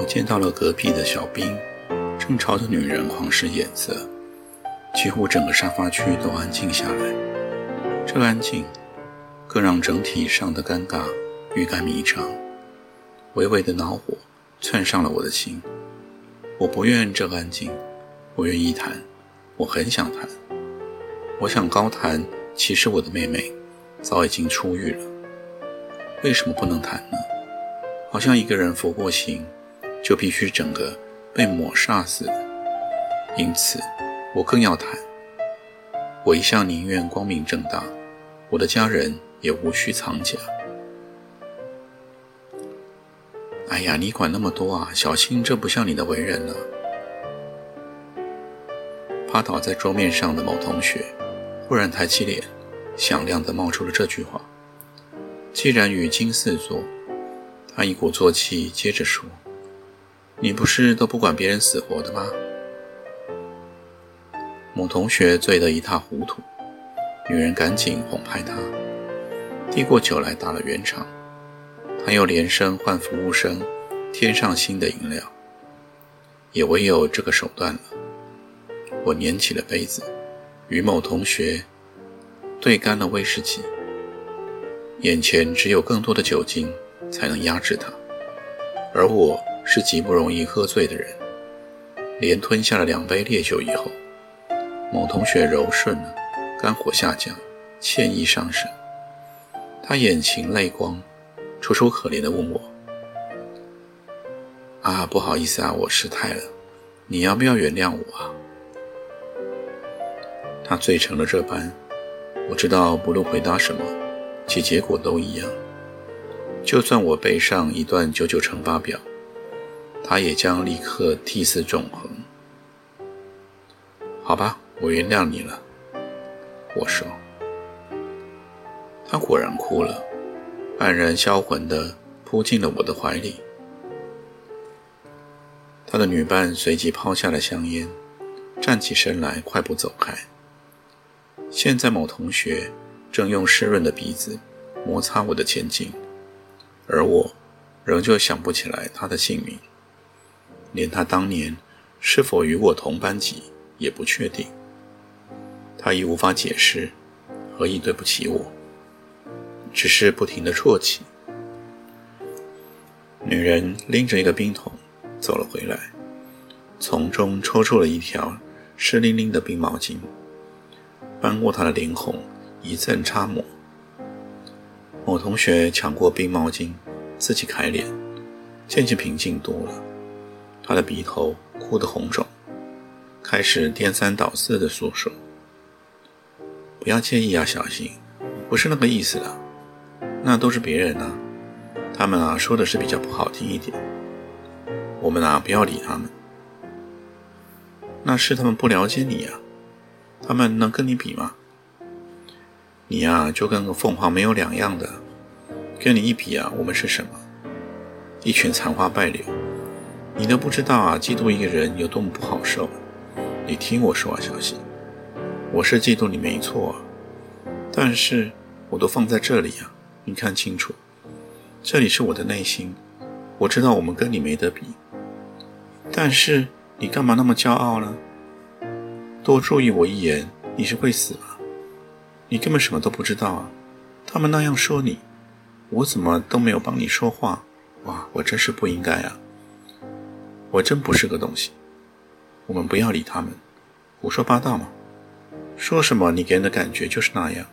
我见到了隔壁的小兵，正朝着女人狂使眼色，几乎整个沙发区都安静下来。这安静，更让整体上的尴尬欲盖弥彰。微微的恼火窜上了我的心。我不愿这安静，我愿意谈，我很想谈。我想高谈，其实我的妹妹早已经出狱了。为什么不能谈呢？好像一个人服过刑。就必须整个被抹煞似的，因此我更要谈。我一向宁愿光明正大，我的家人也无需藏假。哎呀，你管那么多啊！小心，这不像你的为人呢。趴倒在桌面上的某同学忽然抬起脸，响亮地冒出了这句话。既然语惊四座，他一鼓作气接着说。你不是都不管别人死活的吗？某同学醉得一塌糊涂，女人赶紧哄拍他，递过酒来打了圆场。他又连声唤服务生，添上新的饮料。也唯有这个手段了。我捻起了杯子，与某同学对干了威士忌。眼前只有更多的酒精才能压制他，而我。是极不容易喝醉的人，连吞下了两杯烈酒以后，某同学柔顺了，肝火下降，歉意上升。他眼噙泪光，楚楚可怜地问我：“啊，不好意思啊，我失态了，你要不要原谅我啊？”他醉成了这般，我知道不论回答什么，其结果都一样。就算我背上一段九九乘法表。他也将立刻涕泗纵横。好吧，我原谅你了。我说。他果然哭了，黯然销魂地扑进了我的怀里。他的女伴随即抛下了香烟，站起身来，快步走开。现在某同学正用湿润的鼻子摩擦我的前颈，而我仍旧想不起来他的姓名。连他当年是否与我同班级也不确定，他已无法解释，何以对不起我，只是不停的啜泣。女人拎着一个冰桶走了回来，从中抽出了一条湿淋淋的冰毛巾，翻过她的脸孔，一阵擦抹。某同学抢过冰毛巾，自己揩脸，渐渐平静多了。他的鼻头哭得红肿，开始颠三倒四的诉说：“不要介意啊，小新，不是那个意思的，那都是别人啊，他们啊说的是比较不好听一点，我们啊不要理他们，那是他们不了解你啊，他们能跟你比吗？你呀就跟个凤凰没有两样的，跟你一比啊，我们是什么？一群残花败柳。”你都不知道啊，嫉妒一个人有多么不好受。你听我说啊，小新，我是嫉妒你没错，但是我都放在这里啊，你看清楚，这里是我的内心，我知道我们跟你没得比。但是你干嘛那么骄傲呢？多注意我一眼，你是会死吗？你根本什么都不知道啊！他们那样说你，我怎么都没有帮你说话？哇，我真是不应该啊！我真不是个东西，我们不要理他们，胡说八道嘛！说什么你给人的感觉就是那样，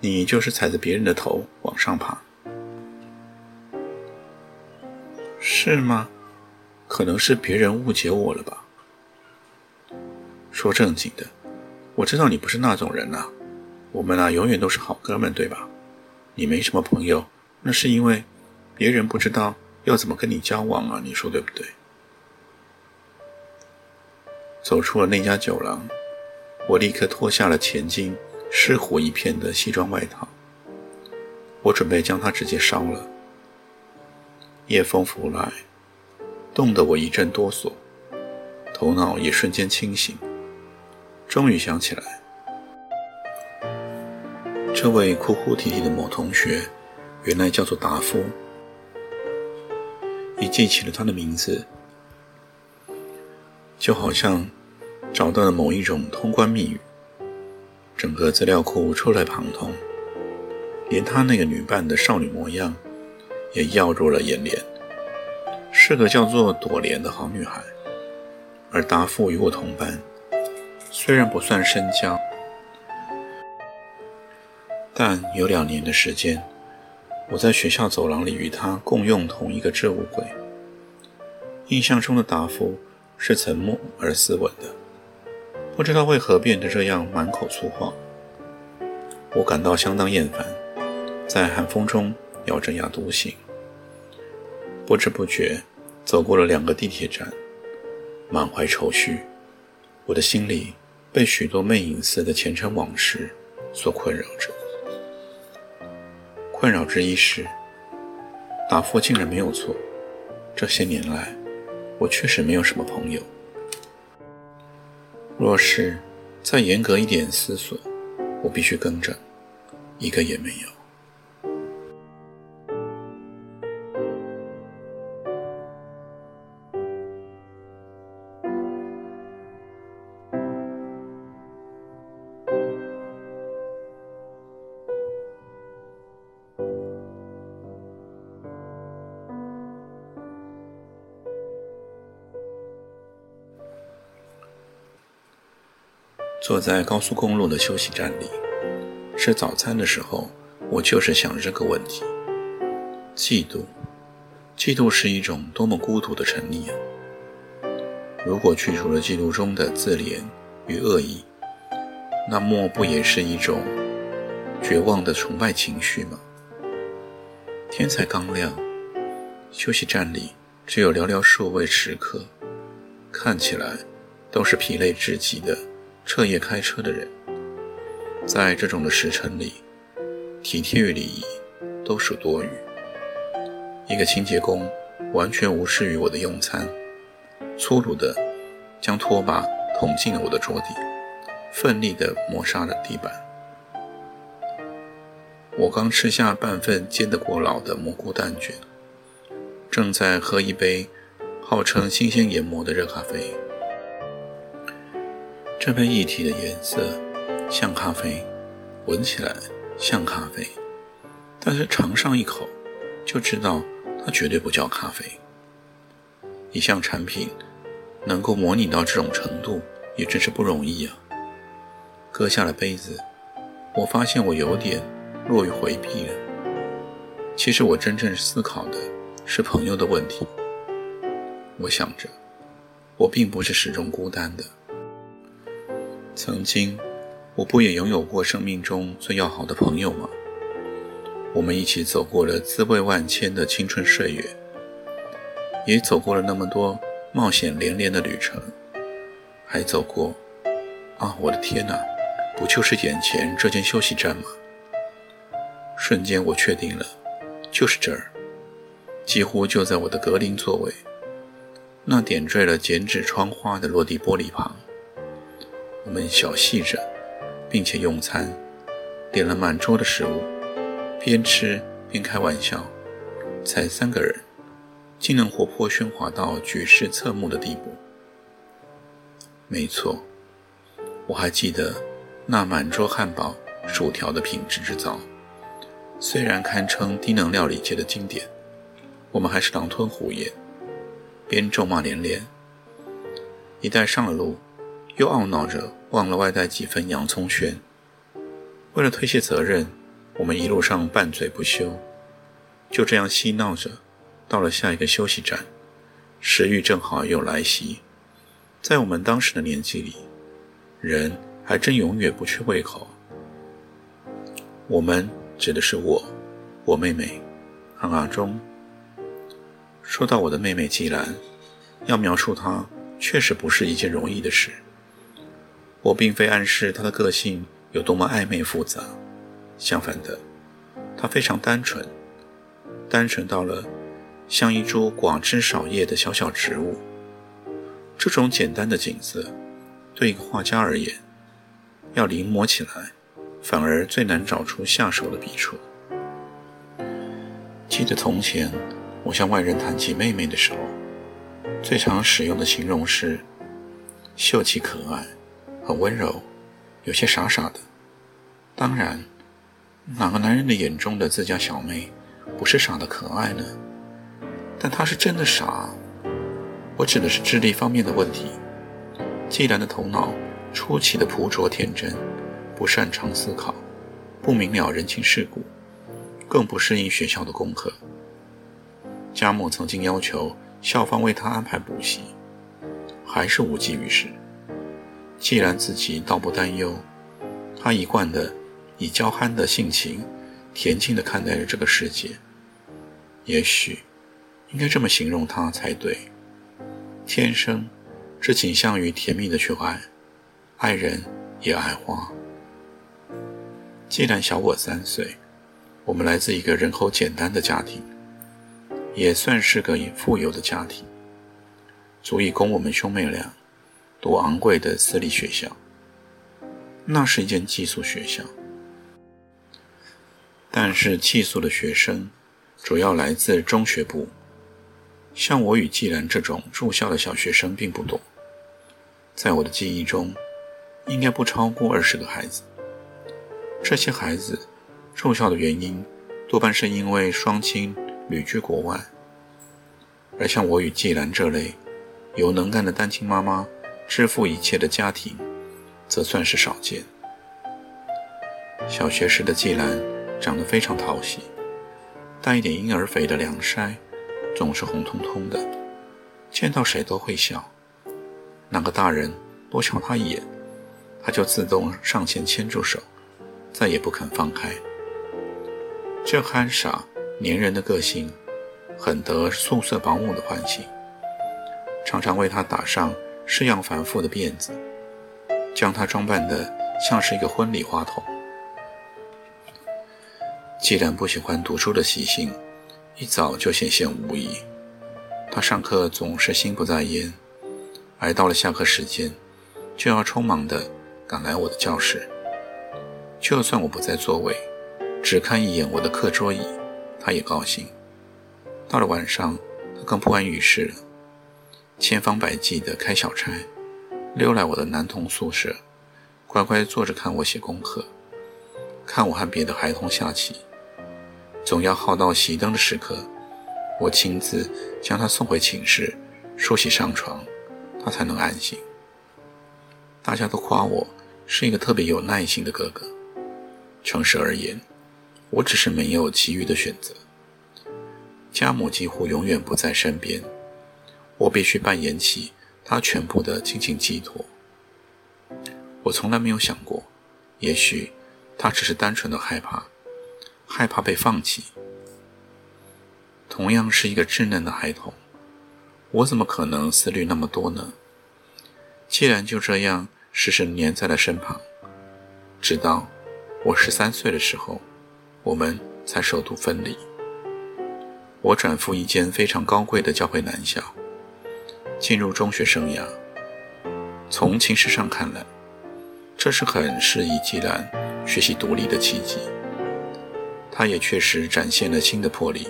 你就是踩着别人的头往上爬，是吗？可能是别人误解我了吧？说正经的，我知道你不是那种人啊，我们啊永远都是好哥们，对吧？你没什么朋友，那是因为别人不知道要怎么跟你交往啊？你说对不对？走出了那家酒廊，我立刻脱下了前襟湿糊一片的西装外套，我准备将它直接烧了。夜风拂来，冻得我一阵哆嗦，头脑也瞬间清醒，终于想起来，这位哭哭啼啼的某同学，原来叫做达夫。一记起了他的名字，就好像找到了某一种通关密语，整个资料库出来旁通，连他那个女伴的少女模样也耀入了眼帘，是个叫做朵莲的好女孩。而达夫与我同班，虽然不算深交，但有两年的时间。我在学校走廊里与他共用同一个置物柜。印象中的达夫是沉默而斯文的，不知道为何变得这样满口粗话。我感到相当厌烦，在寒风中咬着牙独行。不知不觉走过了两个地铁站，满怀愁绪，我的心里被许多魅影似的前尘往事所困扰着。困扰之一是，达夫竟然没有错。这些年来，我确实没有什么朋友。若是再严格一点思索，我必须更正，一个也没有。坐在高速公路的休息站里吃早餐的时候，我就是想这个问题：嫉妒，嫉妒是一种多么孤独的沉溺啊！如果去除了嫉妒中的自怜与恶意，那莫不也是一种绝望的崇拜情绪吗？天才刚亮，休息站里只有寥寥数位食客，看起来都是疲累至极的。彻夜开车的人，在这种的时辰里，体贴与礼仪都属多余。一个清洁工完全无视于我的用餐，粗鲁地将拖把捅进了我的桌底，奋力地磨砂了地板。我刚吃下半份煎得过老的蘑菇蛋卷，正在喝一杯号称新鲜研磨的热咖啡。这杯液体的颜色像咖啡，闻起来像咖啡，但是尝上一口就知道它绝对不叫咖啡。一项产品能够模拟到这种程度，也真是不容易啊！搁下了杯子，我发现我有点落于回避了。其实我真正思考的是朋友的问题。我想着，我并不是始终孤单的。曾经，我不也拥有过生命中最要好的朋友吗？我们一起走过了滋味万千的青春岁月，也走过了那么多冒险连连的旅程，还走过……啊，我的天哪，不就是眼前这间休息站吗？瞬间，我确定了，就是这儿，几乎就在我的格林座位，那点缀了剪纸窗花的落地玻璃旁。我们小憩着，并且用餐，点了满桌的食物，边吃边开玩笑。才三个人，竟能活泼喧哗到举世侧目的地步。没错，我还记得那满桌汉堡、薯条的品质之糟，虽然堪称低能料理界的经典，我们还是狼吞虎咽，边咒骂连连。一旦上了路。又懊恼着忘了外带几份洋葱圈。为了推卸责任，我们一路上拌嘴不休，就这样嬉闹着，到了下一个休息站，食欲正好又来袭。在我们当时的年纪里，人还真永远不缺胃口。我们指的是我、我妹妹和阿忠。说到我的妹妹季兰，要描述她，确实不是一件容易的事。我并非暗示她的个性有多么暧昧复杂，相反的，她非常单纯，单纯到了像一株寡枝少叶的小小植物。这种简单的景色，对一个画家而言，要临摹起来，反而最难找出下手的笔触。记得从前。我向外人谈起妹妹的时候，最常使用的形容是秀气可爱，很温柔，有些傻傻的。当然，哪个男人的眼中的自家小妹不是傻的可爱呢？但她是真的傻。我指的是智力方面的问题。季兰的头脑出奇的朴拙天真，不擅长思考，不明了人情世故，更不适应学校的功课。家母曾经要求校方为他安排补习，还是无济于事。既然自己倒不担忧，他一贯的以娇憨的性情，恬静地看待着这个世界。也许应该这么形容他才对：天生只倾向于甜蜜的去爱，爱人也爱花。既然小我三岁，我们来自一个人口简单的家庭。也算是个富有的家庭，足以供我们兄妹俩读昂贵的私立学校。那是一间寄宿学校，但是寄宿的学生主要来自中学部。像我与季兰这种住校的小学生并不多，在我的记忆中，应该不超过二十个孩子。这些孩子住校的原因，多半是因为双亲。旅居国外，而像我与季兰这类有能干的单亲妈妈支付一切的家庭，则算是少见。小学时的季兰长得非常讨喜，带一点婴儿肥的凉腮，总是红彤彤的，见到谁都会笑。哪个大人多瞧她一眼，她就自动上前牵住手，再也不肯放开。这憨傻。粘人的个性，很得宿舍保姆的欢心，常常为他打上式样繁复的辫子，将她装扮得像是一个婚礼花童。既然不喜欢读书的习性，一早就显现无疑。他上课总是心不在焉，而到了下课时间，就要匆忙地赶来我的教室。就算我不在座位，只看一眼我的课桌椅。他也高兴。到了晚上，他更不安于室了，千方百计地开小差，溜来我的男童宿舍，乖乖坐着看我写功课，看我和别的孩童下棋。总要耗到熄灯的时刻，我亲自将他送回寝室，梳洗上床，他才能安心。大家都夸我是一个特别有耐心的哥哥。诚实而言。我只是没有其余的选择。家母几乎永远不在身边，我必须扮演起他全部的亲情寄托。我从来没有想过，也许他只是单纯的害怕，害怕被放弃。同样是一个稚嫩的孩童，我怎么可能思虑那么多呢？既然就这样时时黏在了身旁，直到我十三岁的时候。我们才首度分离。我转赴一间非常高贵的教会男校，进入中学生涯。从情势上看来，这是很适宜季兰学习独立的契机。她也确实展现了新的魄力。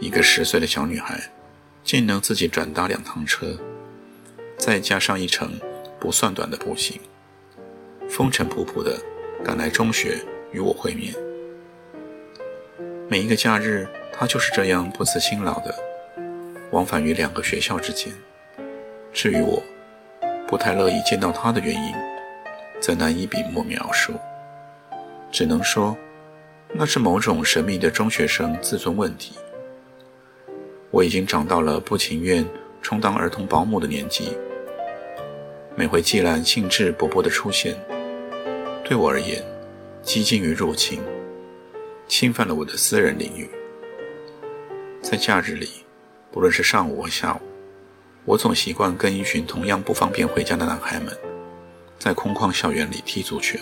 一个十岁的小女孩，竟能自己转搭两趟车，再加上一程不算短的步行，风尘仆仆地赶来中学与我会面。每一个假日，他就是这样不辞辛劳的往返于两个学校之间。至于我，不太乐意见到他的原因，则难以笔墨描述。只能说，那是某种神秘的中学生自尊问题。我已经长到了不情愿充当儿童保姆的年纪。每回季兰兴致勃勃的出现，对我而言，几近于入侵。侵犯了我的私人领域。在假日里，不论是上午或下午，我总习惯跟一群同样不方便回家的男孩们，在空旷校园里踢足球。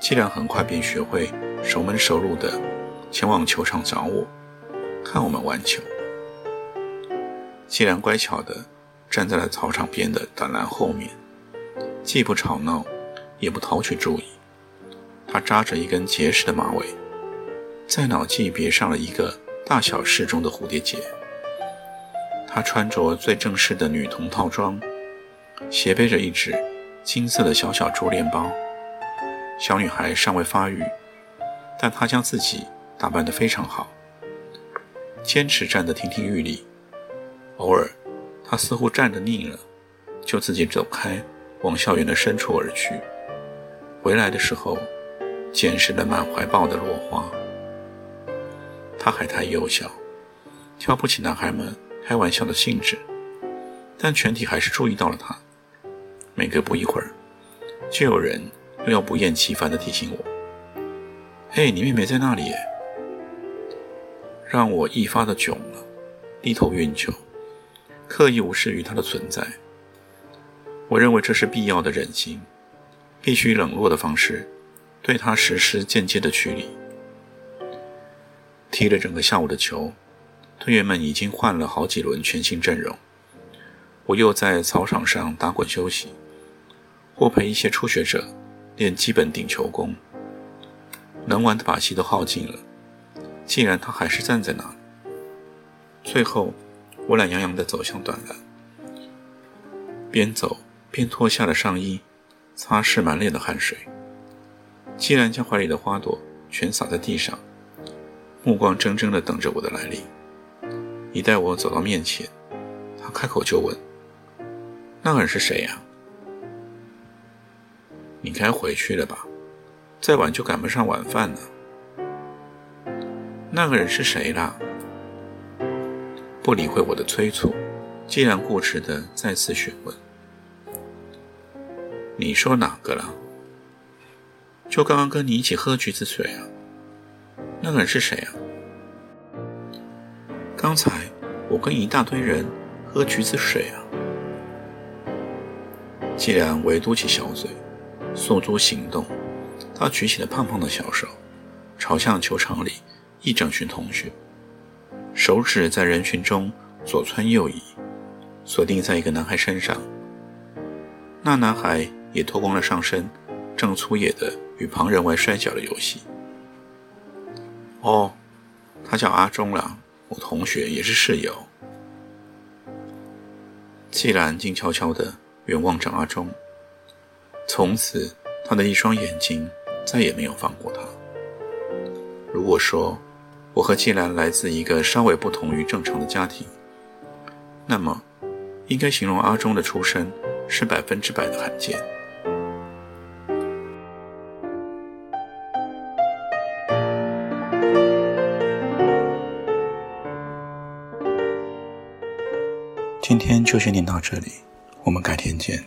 既然很快便学会熟门熟路的前往球场找我，看我们玩球。既然乖巧的站在了操场边的栅栏后面，既不吵闹，也不讨取注意。他扎着一根结实的马尾，在脑际别上了一个大小适中的蝴蝶结。她穿着最正式的女童套装，斜背着一只金色的小小竹链包。小女孩尚未发育，但她将自己打扮得非常好，坚持站得亭亭玉立。偶尔，她似乎站得腻了，就自己走开，往校园的深处而去。回来的时候，捡拾了满怀抱的落花。他还太幼小，挑不起男孩们开玩笑的兴致，但全体还是注意到了他。每隔不一会儿，就有人。又要不厌其烦地提醒我：“嘿，你妹妹在那里！”让我一发的窘了，低头运球，刻意无视于她的存在。我认为这是必要的忍心，必须冷落的方式，对他实施间接的驱离。踢了整个下午的球，队员们已经换了好几轮全新阵容。我又在操场上打滚休息，或陪一些初学者。练基本顶球功，能玩的把戏都耗尽了。既然他还是站在那，最后我懒洋洋地走向短篮，边走边脱下了上衣，擦拭满脸的汗水。既然将怀里的花朵全洒在地上，目光怔怔地等着我的来临。一待我走到面前，他开口就问：“那个人是谁呀？”你该回去了吧，再晚就赶不上晚饭了。那个人是谁啦？不理会我的催促，既然固执的再次询问：“你说哪个了？就刚刚跟你一起喝橘子水啊？那个人是谁啊？刚才我跟一大堆人喝橘子水啊。”既然唯嘟起小嘴。诉诸行动，他举起了胖胖的小手，朝向球场里一整群同学，手指在人群中左窜右移，锁定在一个男孩身上。那男孩也脱光了上身，正粗野的与旁人玩摔跤的游戏。哦，他叫阿忠了，我同学也是室友。季然静悄悄的远望着阿忠。从此，他的一双眼睛再也没有放过他。如果说我和季兰来自一个稍微不同于正常的家庭，那么应该形容阿忠的出身是百分之百的罕见。就先念到这里，我们改天见。